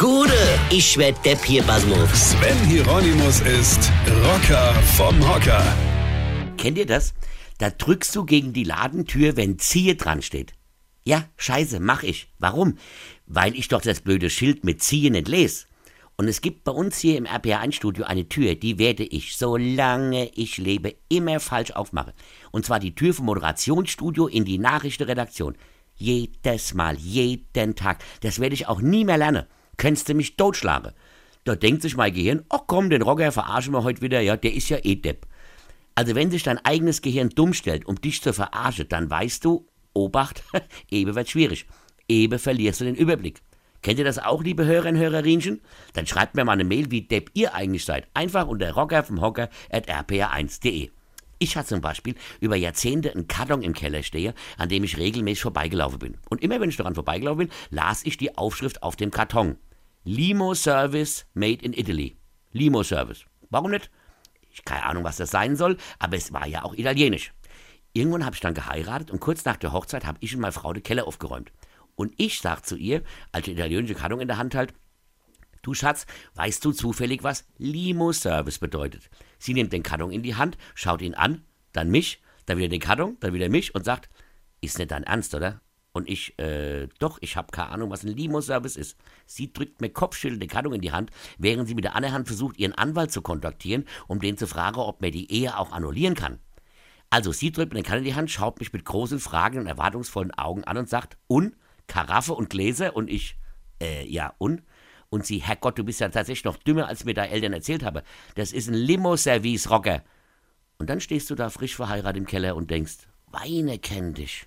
Gude, ich werd Depp hier, Basmus. Sven Hieronymus ist Rocker vom Hocker. Kennt ihr das? Da drückst du gegen die Ladentür, wenn Ziehe dran steht. Ja, scheiße, mach ich. Warum? Weil ich doch das blöde Schild mit Ziehe nicht lese. Und es gibt bei uns hier im RPA1-Studio eine Tür, die werde ich, solange ich lebe, immer falsch aufmachen. Und zwar die Tür vom Moderationsstudio in die Nachrichtenredaktion. Jedes Mal, jeden Tag. Das werde ich auch nie mehr lernen. Könntest du mich totschlagen. Da denkt sich mein Gehirn, ach komm, den Rocker verarschen wir heute wieder, ja, der ist ja eh Depp. Also wenn sich dein eigenes Gehirn dumm stellt, um dich zu verarschen, dann weißt du, Obacht, Ebe wird schwierig. Ebe verlierst du den Überblick. Kennt ihr das auch, liebe Hörerinnen und Hörerinchen? Dann schreibt mir mal eine Mail, wie depp ihr eigentlich seid. Einfach unter rocker vom Hocker at rpa1.de. Ich hatte zum Beispiel über Jahrzehnte einen Karton im Keller stehe, an dem ich regelmäßig vorbeigelaufen bin. Und immer wenn ich daran vorbeigelaufen bin, las ich die Aufschrift auf dem Karton. Limo Service made in Italy. Limo Service. Warum nicht? Ich keine Ahnung, was das sein soll, aber es war ja auch italienisch. Irgendwann habe ich dann geheiratet und kurz nach der Hochzeit habe ich und meine Frau den Keller aufgeräumt. Und ich sag zu ihr, als die italienische Karton in der Hand halt, du Schatz, weißt du zufällig, was Limo-Service bedeutet? Sie nimmt den Karton in die Hand, schaut ihn an, dann mich, dann wieder den Karton, dann wieder mich und sagt, ist nicht dein Ernst, oder? Und ich, äh, doch, ich habe keine Ahnung, was ein Limo-Service ist. Sie drückt mir kopfschüttelnd den Karton in die Hand, während sie mit der anderen Hand versucht, ihren Anwalt zu kontaktieren, um den zu fragen, ob man die Ehe auch annullieren kann. Also, sie drückt mir den Karton in die Hand, schaut mich mit großen, fragenden, erwartungsvollen Augen an und sagt, und? Karaffe und Gläser und ich, äh, ja, und? Und sie, Herrgott, du bist ja tatsächlich noch dümmer, als mir deine Eltern erzählt habe. Das ist ein Limo-Service-Rocker. Und dann stehst du da frisch verheiratet im Keller und denkst, Weine kenn dich,